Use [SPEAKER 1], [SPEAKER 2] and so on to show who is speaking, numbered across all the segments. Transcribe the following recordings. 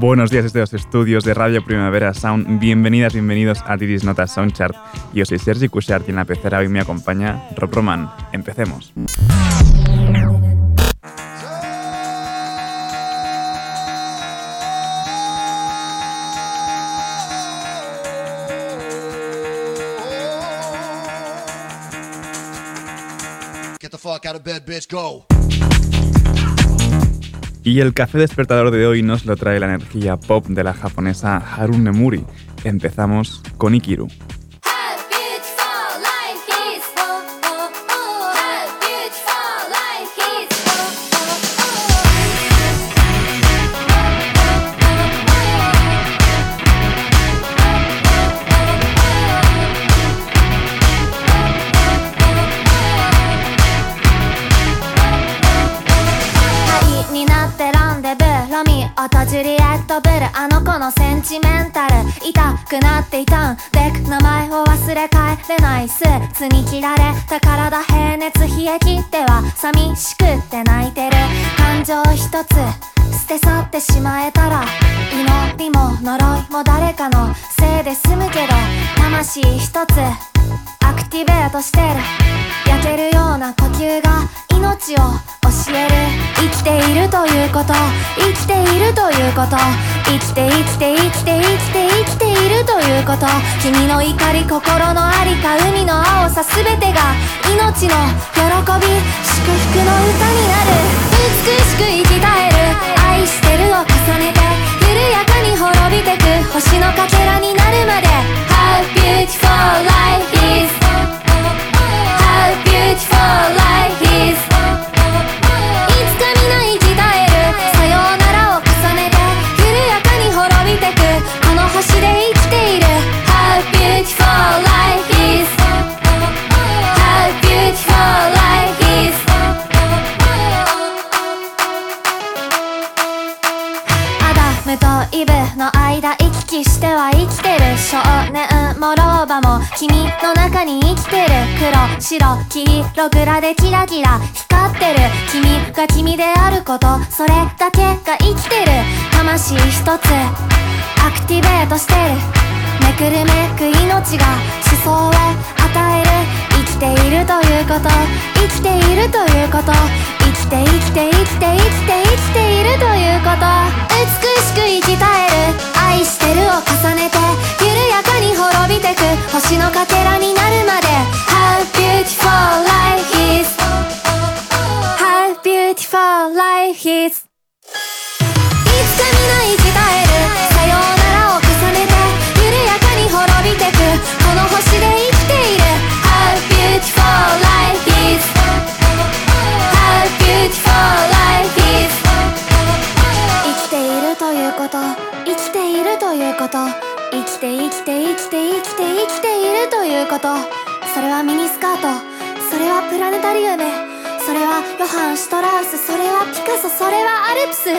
[SPEAKER 1] Buenos días desde los estudios de Radio Primavera Sound. Bienvenidas, bienvenidos a Didis Notas Soundchart. Yo soy Sergi Cushart y en la pecera hoy me acompaña Rob Roman. Empecemos.
[SPEAKER 2] Get the fuck out of bed, bitch, go.
[SPEAKER 1] Y el café despertador de hoy nos lo trae la energía pop de la japonesa Harune Nemuri. Empezamos con Ikiru.
[SPEAKER 3] たくなっていたんでく名前を忘れ帰れないスーツに着られた体平熱冷え切っては寂しくって泣いてる。感情一つ捨て去ってしまえたら祈りも呪いも誰かのせいで済むけど魂一つアクティベートしてる。焼けるような呼吸が命を教える。生きているということ。生きているということ。生きて生きて生きて生きて生きているということ。君の怒り心のありか海の青さ全てが命の喜び。祝福の歌になる。美しく生き絶える。愛してるを重ねて緩やかに滅びてく。星のかけらになるまで。love, beautiful life is 君の中に生きてる黒白黄色グラでキラキラ光ってる。君が君であることそれだけが生きてる。魂一つアクティベートしてる。めくるめく命が思想を与える。生きているということ。生きているということ。生きて生きて生きて生きて生きているということ。美しく生き返える。愛してるを重ねて緩やかに滅びてく星のかけらになるまで How beautiful life is How beautiful life is ことそれはミニスカート。それはプラネタリウム。それはヨハン・シュトラウス。それはピカソ。それはアルプス。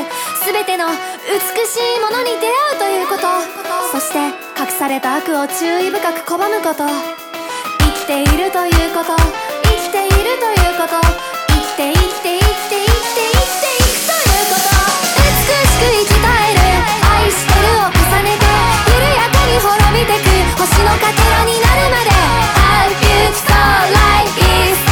[SPEAKER 3] 全ての美しいものに出会うということ。そして隠された悪を注意深く拒むこと。生きているということ。生きているということ。生きて生きて生きて生きて生きていくということ。美しく生き返る。愛してるを重ねて緩やかに滅びてく。星のかけらになるまで I'm beautiful life is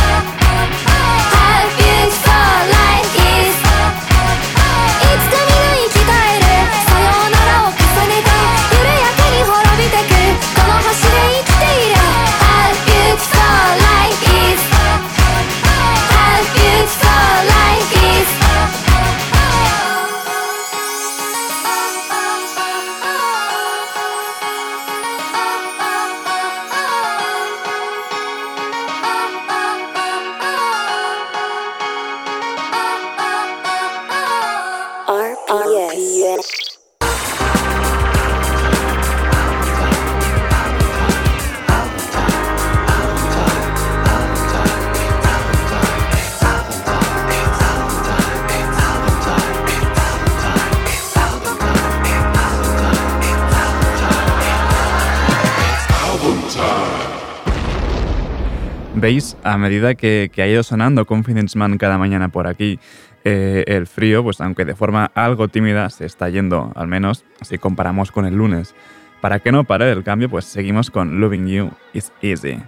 [SPEAKER 1] Veis, a medida que, ha ido sonando Confidence Man cada mañana por aquí, eh, el frío, pues aunque de forma algo tímida, se está yendo, al menos si comparamos con el lunes. Para que no pare el cambio, pues seguimos con Loving You is Easy.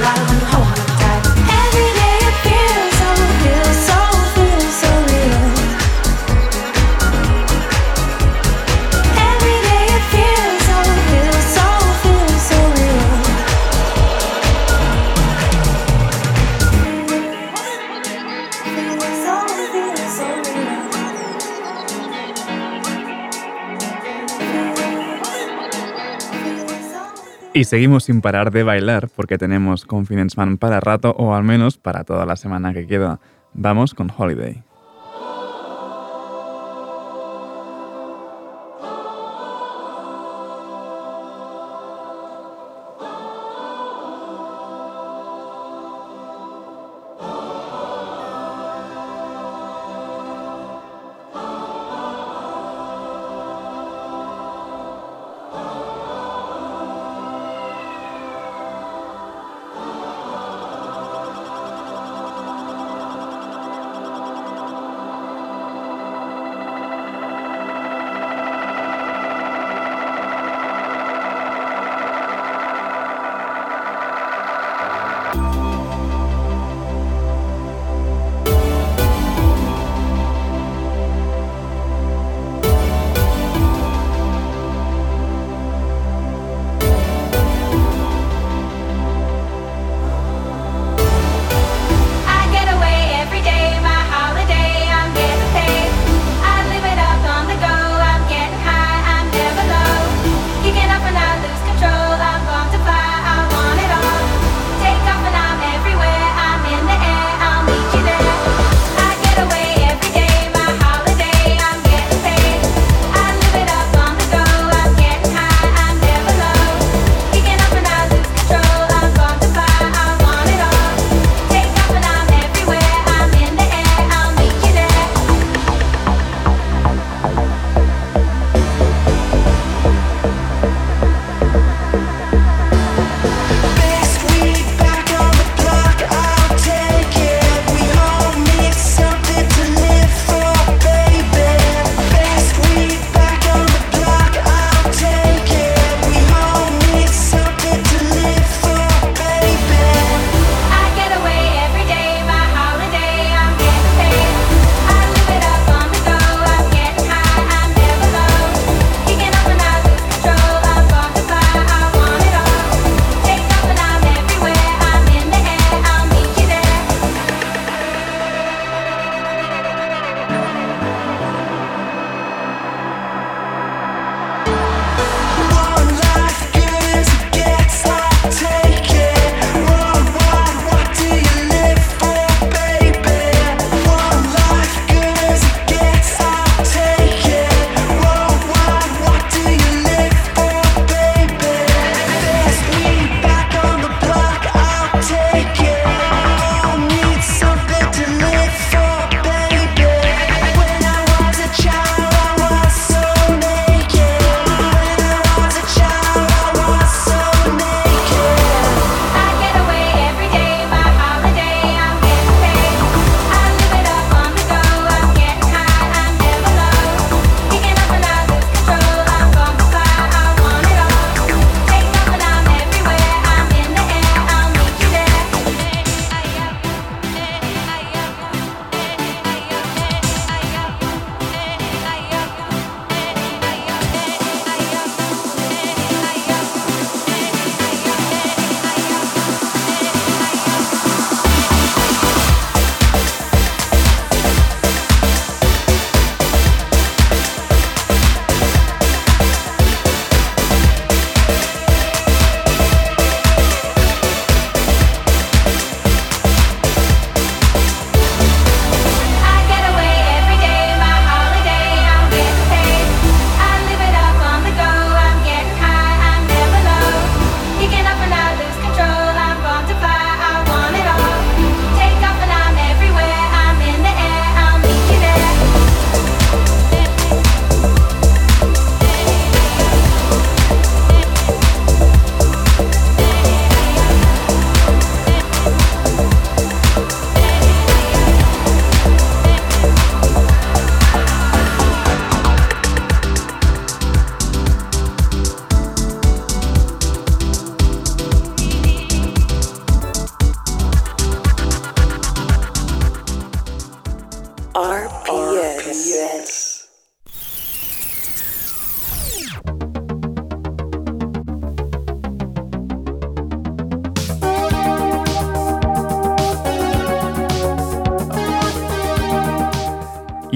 [SPEAKER 4] light
[SPEAKER 1] Y seguimos sin parar de bailar porque tenemos Confidence Man para rato o al menos para toda la semana que queda. Vamos con Holiday.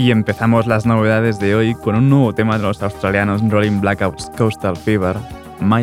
[SPEAKER 1] Y empezamos las novedades de hoy con un nuevo tema de los australianos Rolling Blackouts Coastal Fever, My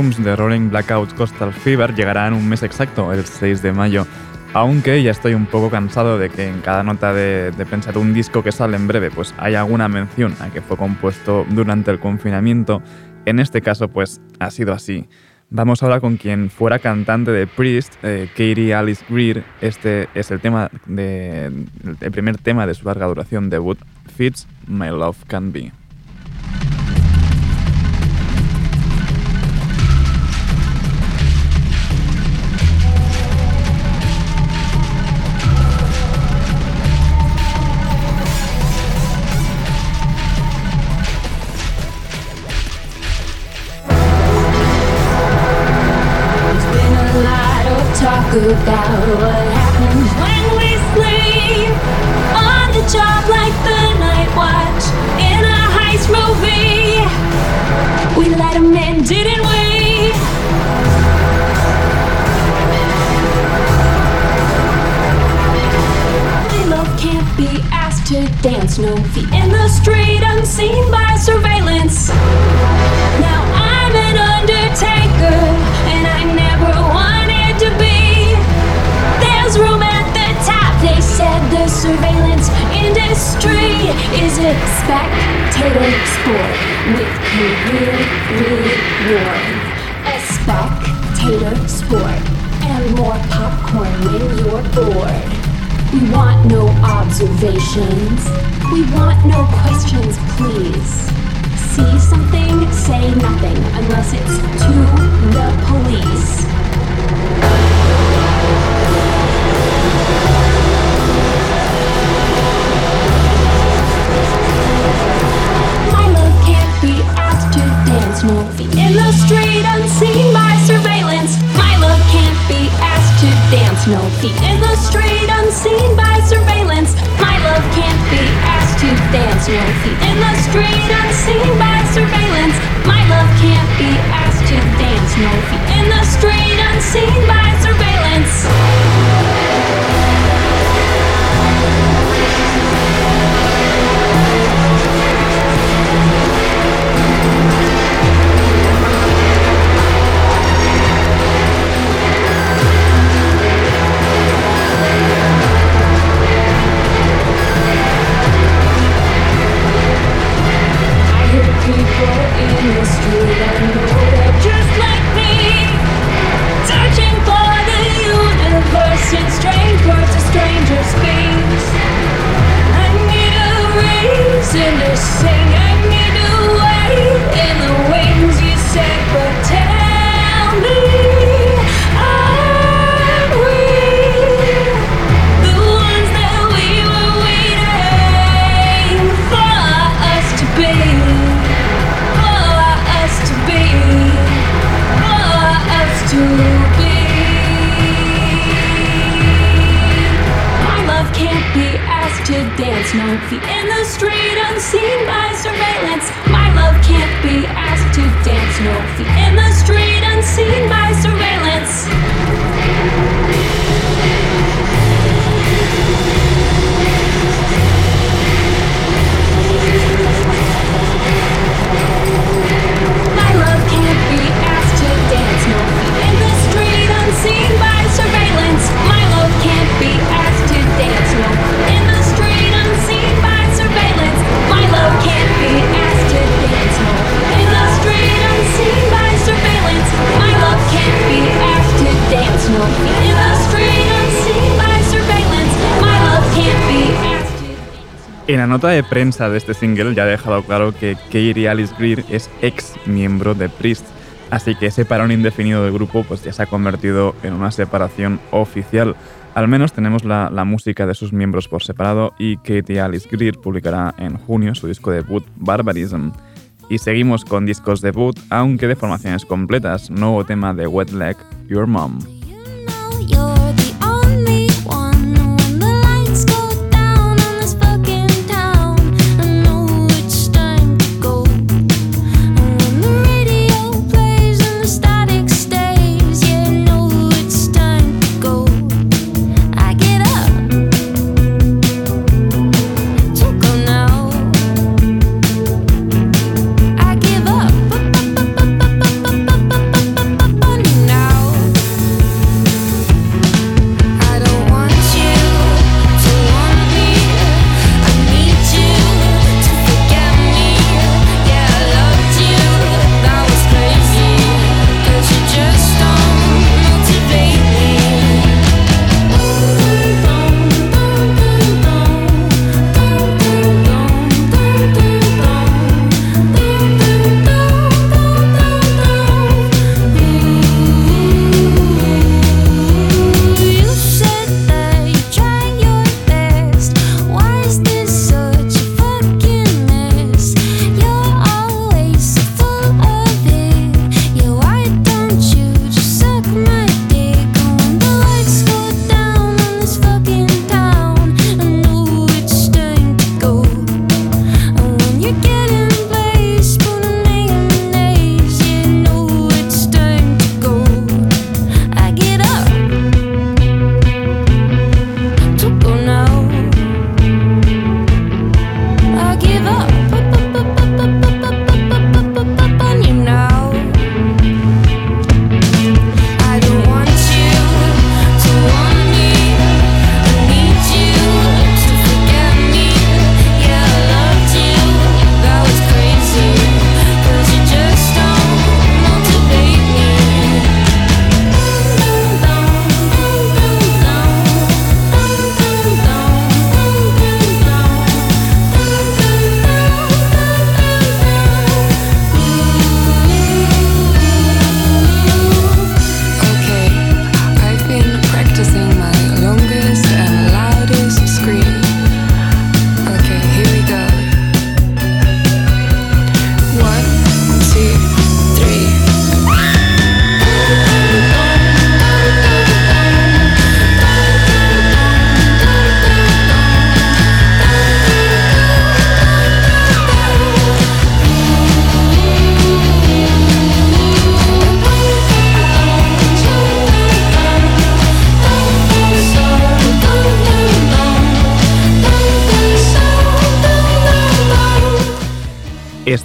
[SPEAKER 1] Rooms de Rolling Blackout Coastal Fever llegará en un mes exacto, el 6 de mayo. Aunque ya estoy un poco cansado de que en cada nota de, pensar un disco que sale en breve, pues hay alguna mención a que fue compuesto durante el confinamiento. En este caso, pues ha sido así. Vamos ahora con quien fuera cantante de Priest, eh, Katie Alice Greer. Este es el tema de, el primer tema de su larga duración debut, Fits My Love Can Be.
[SPEAKER 5] Let in, didn't we? Love can't be asked to dance, no feet in the street, unseen by surveillance. Now industry is a spectator sport with career reward. A spectator sport and more popcorn when you're bored. We want no observations. We want no questions, please. See something, say nothing, unless it's to the police. Be asked to dance, no feet in the street, unseen by surveillance. My love can't be asked to dance, no feet in the street, unseen by surveillance. My love can't be asked to dance, no feet in the street, unseen by surveillance. My love can't be asked to dance, no feet in the street, unseen by surveillance. in the same
[SPEAKER 1] nota de prensa de este single ya ha dejado claro que Katie Alice Greer es ex miembro de Priest, así que ese parón indefinido del grupo pues ya se ha convertido en una separación oficial. Al menos tenemos la, la música de sus miembros por separado y Katie Alice Greer publicará en junio su disco debut Barbarism. Y seguimos con discos debut, aunque de formaciones completas. Nuevo tema de Wet Leg, Your Mom.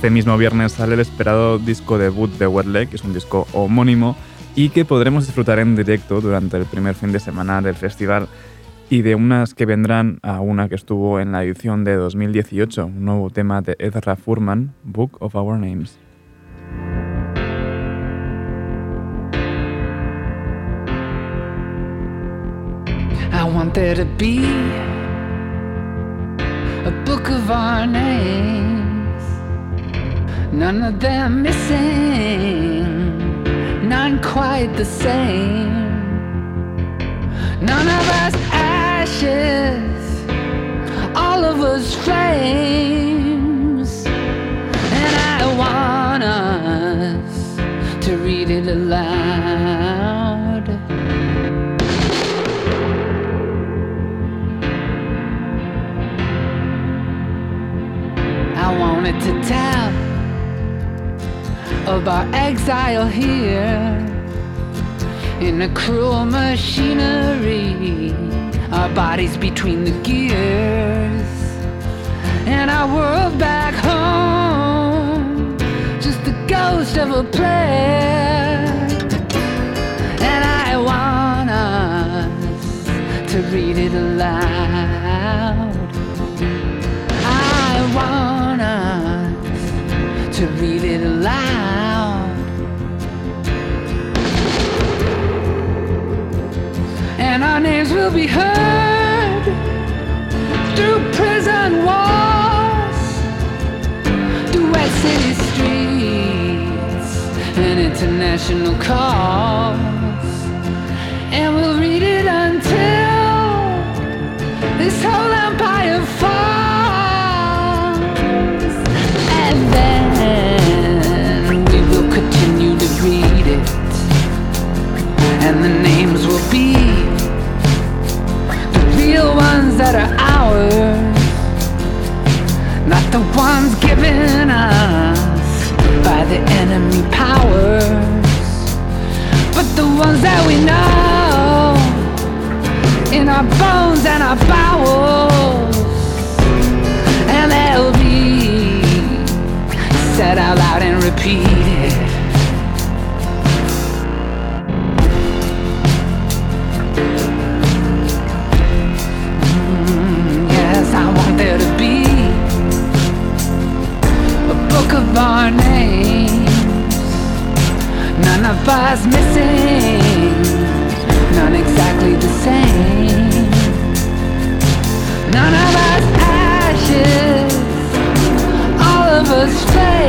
[SPEAKER 1] Este mismo viernes sale el esperado disco debut de Wet Leg, que es un disco homónimo y que podremos disfrutar en directo durante el primer fin de semana del festival y de unas que vendrán a una que estuvo en la edición de 2018, un nuevo tema de Ezra Furman, Book of Our Names.
[SPEAKER 6] I want there to be a book of our names, none of them missing, none quite the same. None of us ashes, all of us flames, and I want us to read it aloud. I wanted to tell of our exile here in a cruel machinery, our bodies between the gears, and our world back home, just the ghost of a player. And I want us to read it aloud. To read it aloud. And our names will be heard through prison walls, through wet city streets and international calls. And we'll read it until this whole ones that are ours, not the ones given us by the enemy powers, but the ones that we know in our bones and our bowels, and they'll be said out loud and repeated. Of our names. None of us missing, none exactly the same. None of us ashes, all of us flames.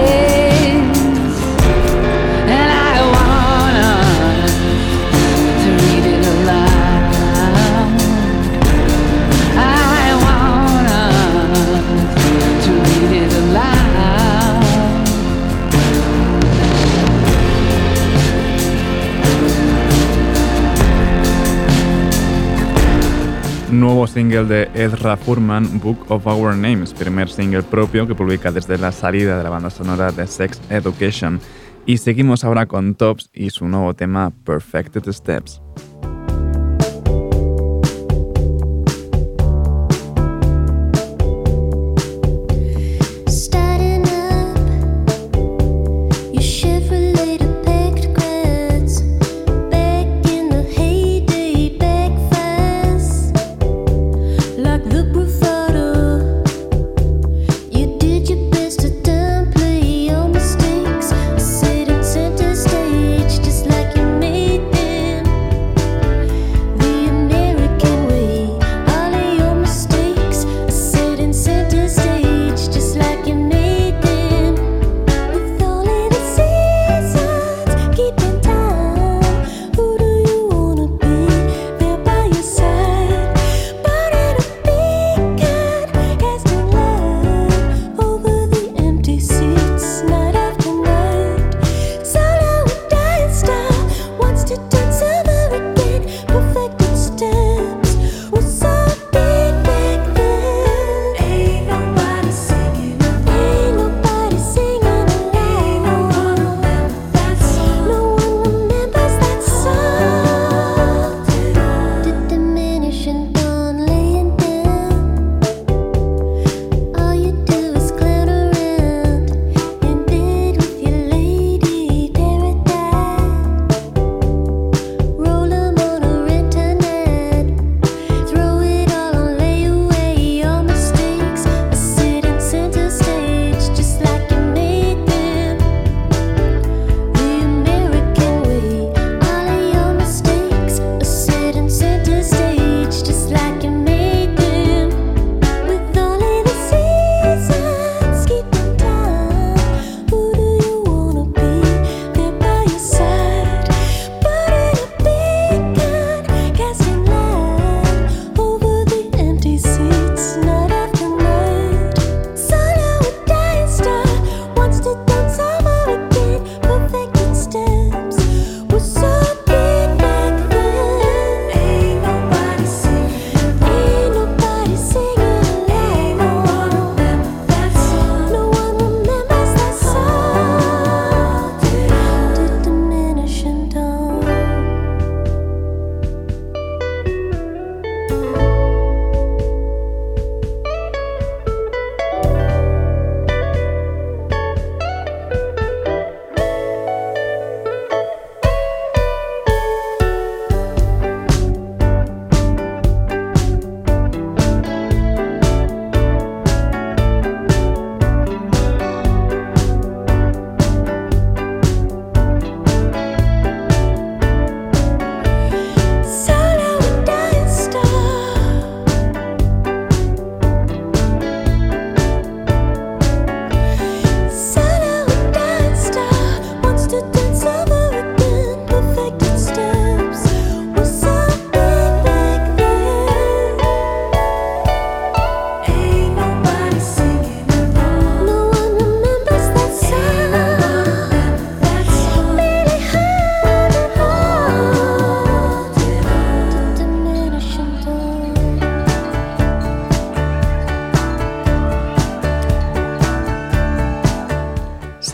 [SPEAKER 1] Single de Ezra Furman, Book of Our Names, primer single propio que publica desde la salida de la banda sonora de Sex Education. Y seguimos ahora con Tops y su nuevo tema Perfected Steps.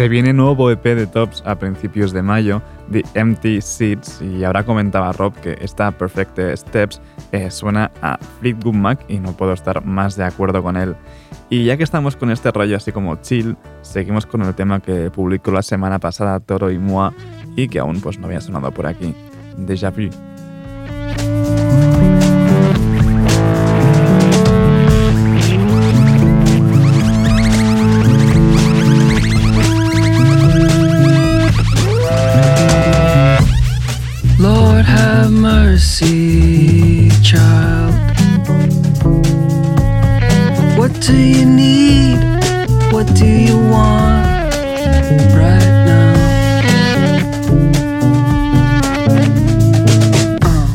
[SPEAKER 1] Se viene nuevo EP de Tops a principios de mayo, The Empty Seats, y ahora comentaba Rob que esta Perfect Steps eh, suena a Fleetwood Mac y no puedo estar más de acuerdo con él. Y ya que estamos con este rollo así como chill, seguimos con el tema que publicó la semana pasada Toro y Moi y que aún pues no había sonado por aquí, Déjà Vu.
[SPEAKER 7] Mercy, child. What do you need? What do you want right now? Uh.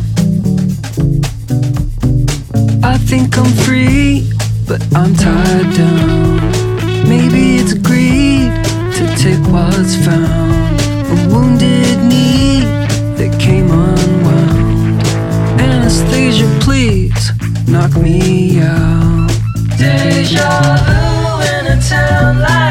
[SPEAKER 7] I think I'm free, but I'm tied down. Maybe it's greed to take what's found. Knock me out. Deja vu in a town like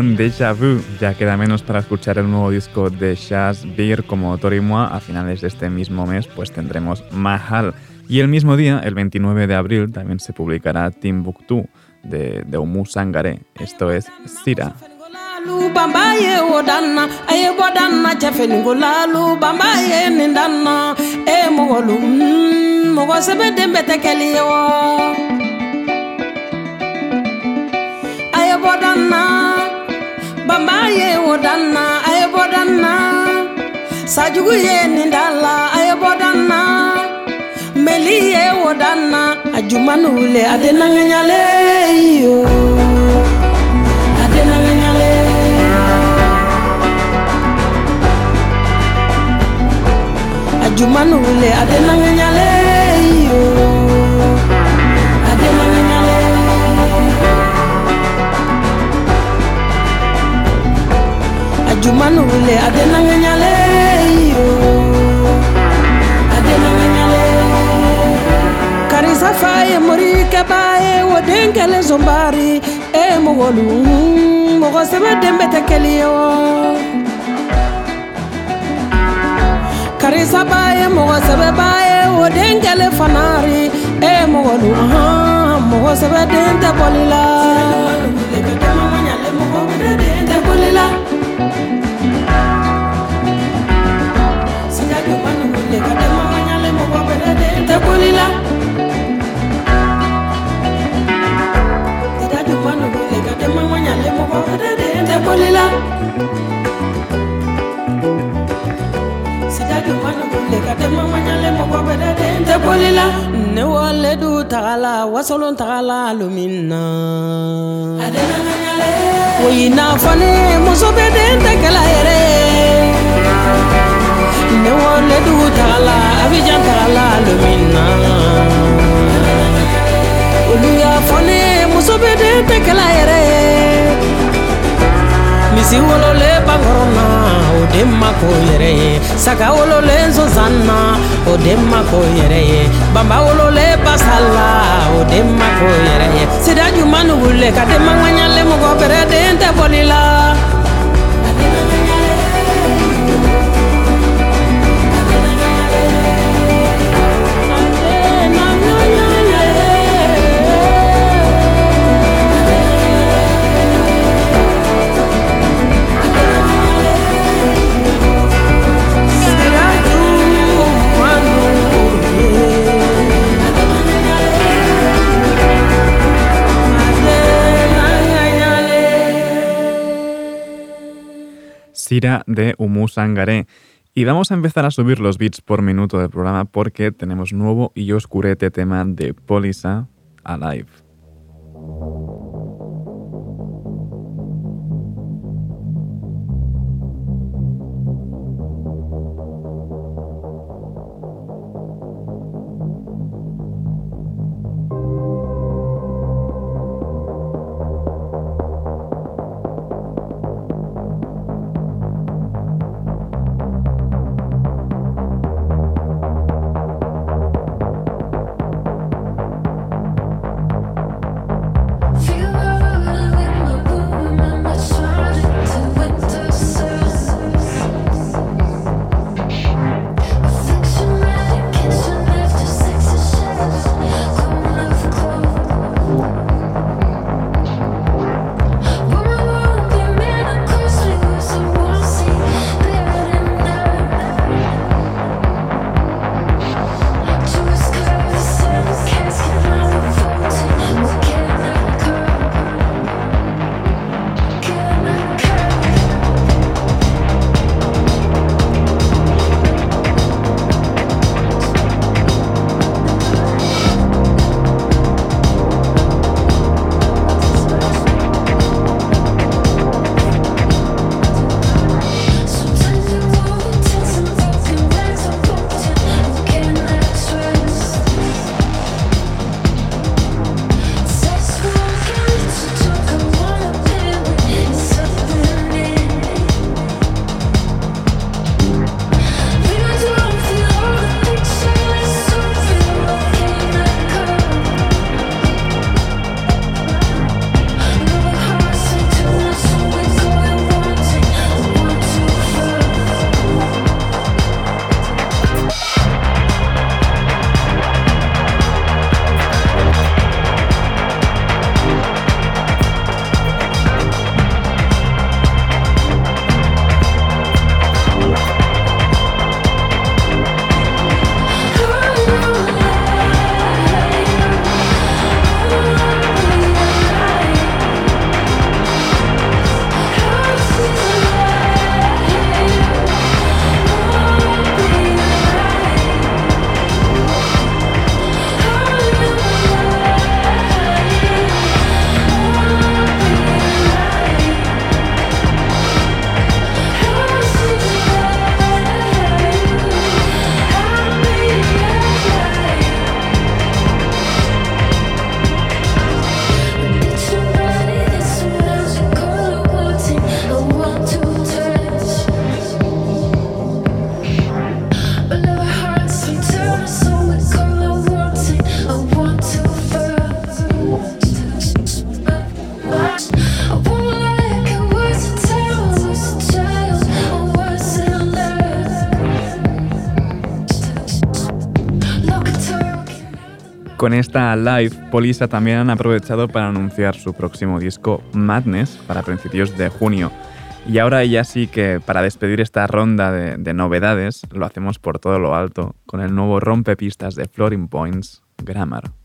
[SPEAKER 1] con Déjà Vu. Ya queda menos para escuchar el nuevo disco de Shaz Beer como Moi. A finales de este mismo mes pues tendremos Mahal. Y el mismo día, el 29 de abril, también se publicará Timbuktu de, de Oumou Sangaré. Esto es Sira.
[SPEAKER 8] Danna a ye sajugu ye nin da la a ye bɔ danna meli ye o danna a naŋaɲale yo a den naŋaɲale a jumani wule a den naŋaɲale jumanule adenanganyale adenanganyale karisa faye mori kebaye Wodenkele zombari. E mogolu mogo sebe denbe tɛ keli ye baye mogo sebe baye wo fanari. E mogolu mogo sebe den tɛ bɔlila tɛ ne wale du tagala wasolon tagala lumin na woyi n'a fɔ ne den tɛ kɛla yɛrɛ ne wale du tagala abijan tagala lumin na olu misi wololen bakɔrɔ na o den ma ko yɛrɛ ye o den ma ko yɛrɛ ye o den ma ko yɛrɛ ye sida juman ni wule ka den mankaɲalen mɔgɔ bɛrɛ den tɛ bɔli la
[SPEAKER 1] De Umu Sangaré. Y vamos a empezar a subir los bits por minuto del programa porque tenemos nuevo y oscurete tema de Polisa Alive. Con esta live, Polisa también han aprovechado para anunciar su próximo disco Madness para principios de junio. Y ahora ya sí que para despedir esta ronda de, de novedades lo hacemos por todo lo alto con el nuevo rompepistas de Floating Points, Grammar.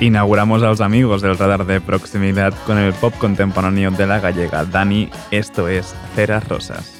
[SPEAKER 1] Inauguramos a los amigos del radar de proximidad con el pop contemporáneo de la gallega Dani. Esto es Ceras Rosas.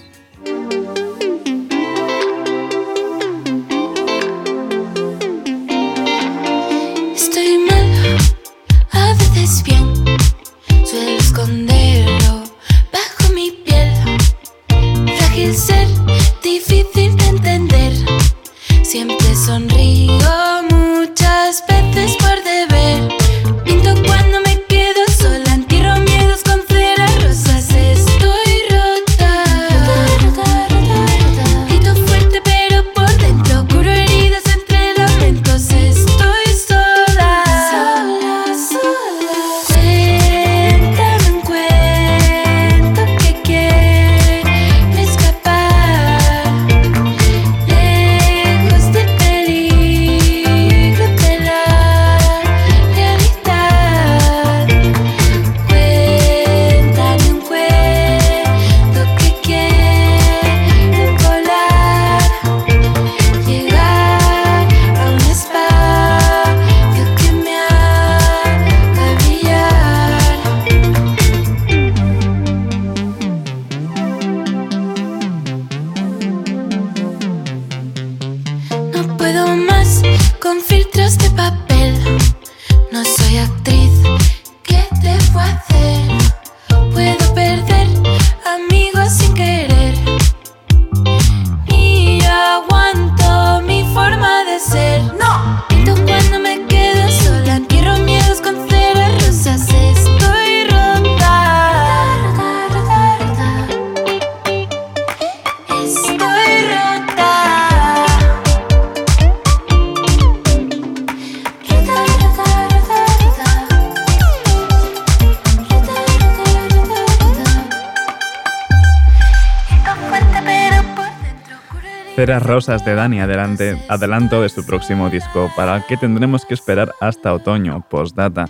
[SPEAKER 1] Rosas de Dani, adelante, adelanto de su próximo disco, para el que tendremos que esperar hasta otoño, postdata.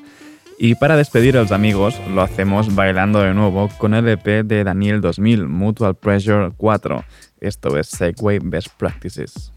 [SPEAKER 1] Y para despedir a los amigos, lo hacemos bailando de nuevo con el EP de Daniel 2000, Mutual Pressure 4. Esto es Segway Best Practices.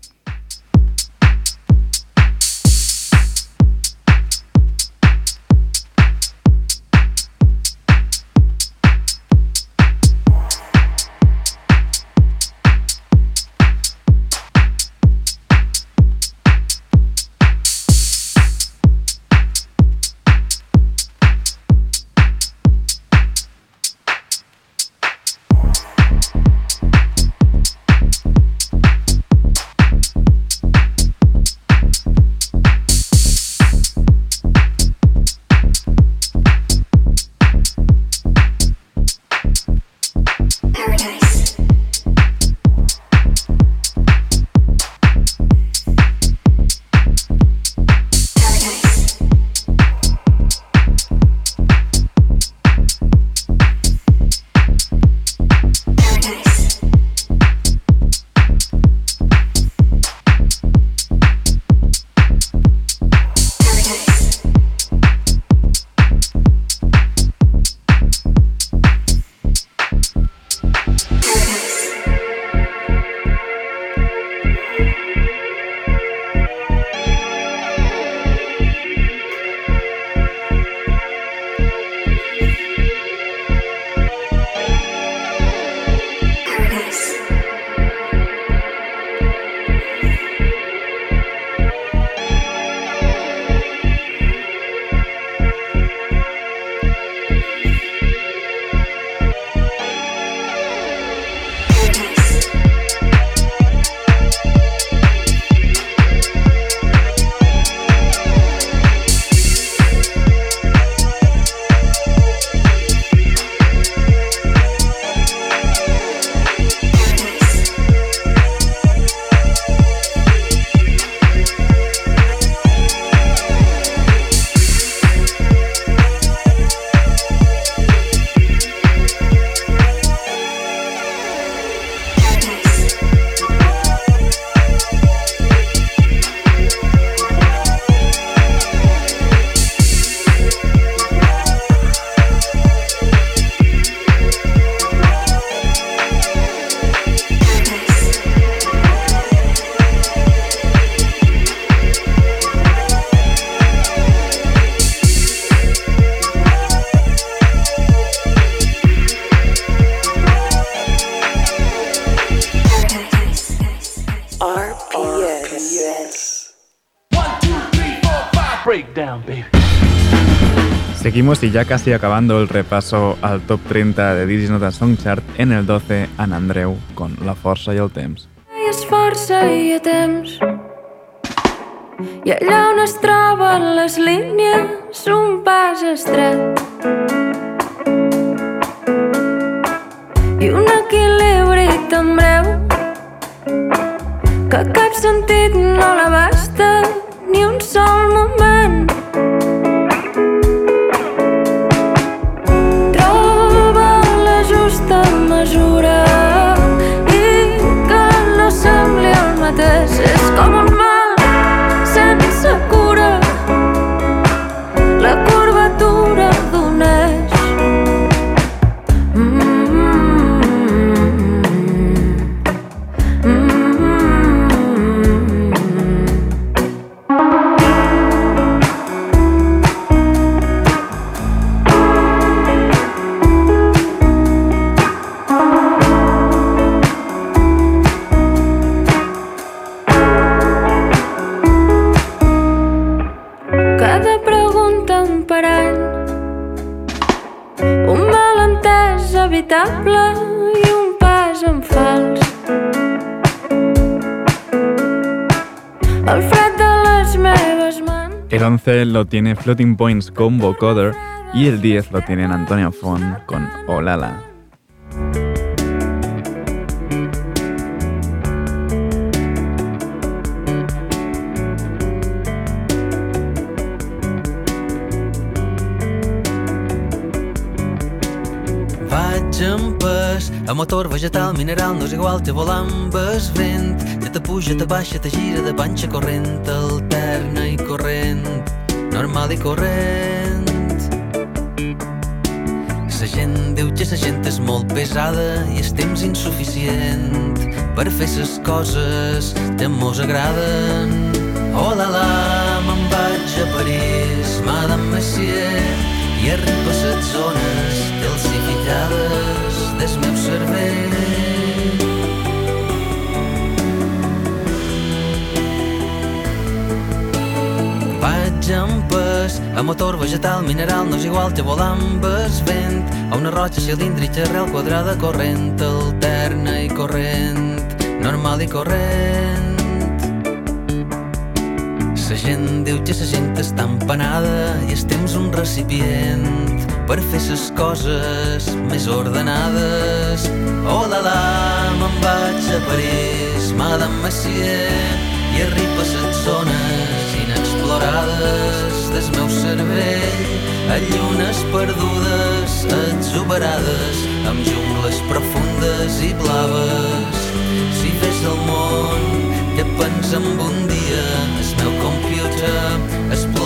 [SPEAKER 1] Ya casi acabando el repaso al top 30 de This Is Not a Song Chart en el 12 en Andreu con La Força i el Temps.
[SPEAKER 9] I és força i temps. I allà on es troben les línies, un pas estret. I un equilibri tan breu que cap sentit no l'abasta ni un sol moment.
[SPEAKER 1] Tiene Floating Points con Vocoder y el 10 lo tienen Antonio Fon con Olala.
[SPEAKER 10] A motor vegetal, mineral, no és igual, te volant vent, ja te puja, te baixa, te gira de panxa corrent, alterna i corrent, normal i corrent. La gent diu que la gent és molt pesada i el temps insuficient per fer les coses que mos agraden. Oh la la, me'n vaig a París, Madame Messier, i arriba a les zones a motor vegetal, mineral, no és igual que volar amb vent, a una roja cilíndrica, arrel quadrada, corrent, alterna i corrent, normal i corrent. La gent diu que la gent està empanada i el temps un recipient per fer les coses més ordenades. Oh la la, me'n vaig a París, Madame Messier, i arriba a les zones inexplorades del meu cervell, a llunes perdudes, exuberades, amb jungles profundes i blaves. Si fes el món que pensa en un dia, el meu computer explotaria.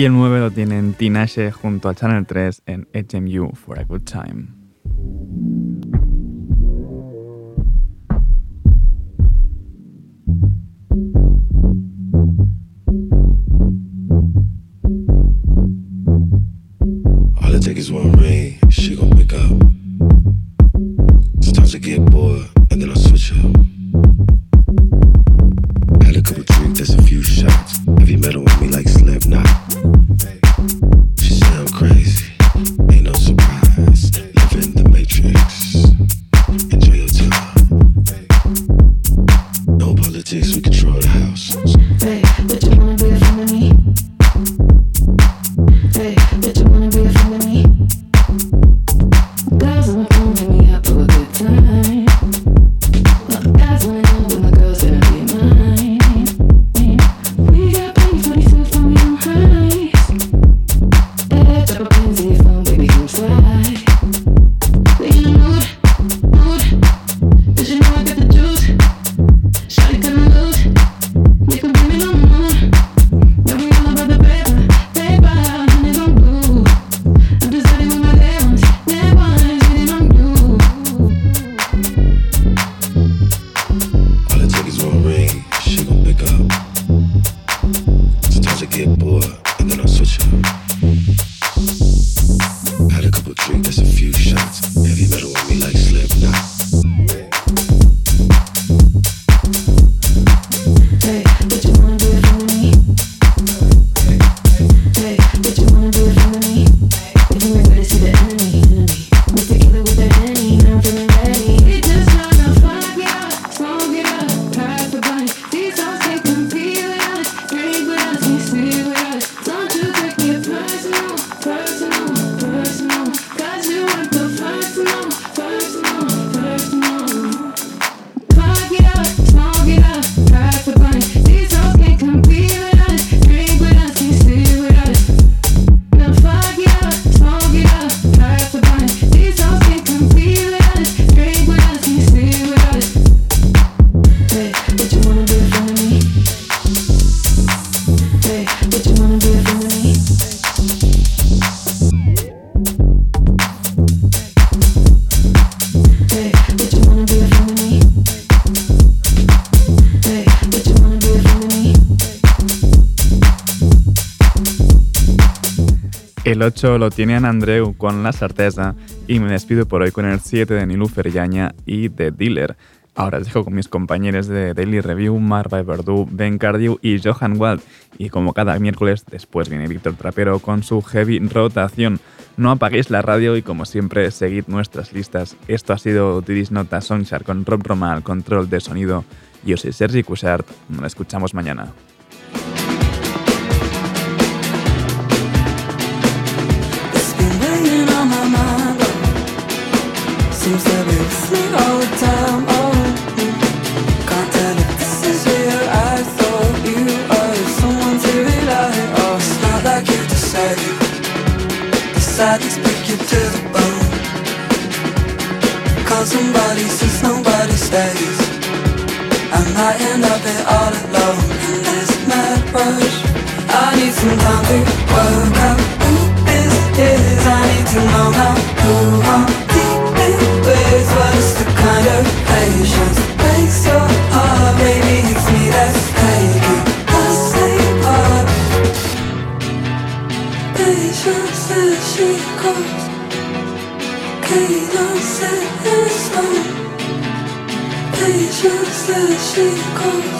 [SPEAKER 1] Y el 9 lo tienen Tinashe junto a Channel 3 en HMU for a Good Time.
[SPEAKER 11] Did you wanna be a
[SPEAKER 1] El 8 lo tiene Ana Andreu con La Sarteza y me despido por hoy con el 7 de Nilufer Yaña y de Dealer. Ahora os dejo con mis compañeros de Daily Review, Marva Verdú, Ben Cardew y Johan Wald. Y como cada miércoles, después viene Víctor Trapero con su heavy rotación. No apaguéis la radio y como siempre, seguid nuestras listas. Esto ha sido Didis Nota Songchart con Rob Roma al control de sonido. Yo soy Sergi Cushart. Nos escuchamos mañana.
[SPEAKER 7] Need some time to work out who this is. I need to know how who I'm dealing with. What's the kind of patience breaks your heart? Maybe it's me that's taking the same part. Patience says she calls. Cadence says slow. Patience says she calls.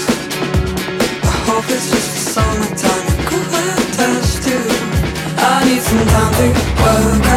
[SPEAKER 7] 灵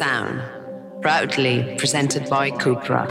[SPEAKER 12] Sound, proudly presented by Cupra.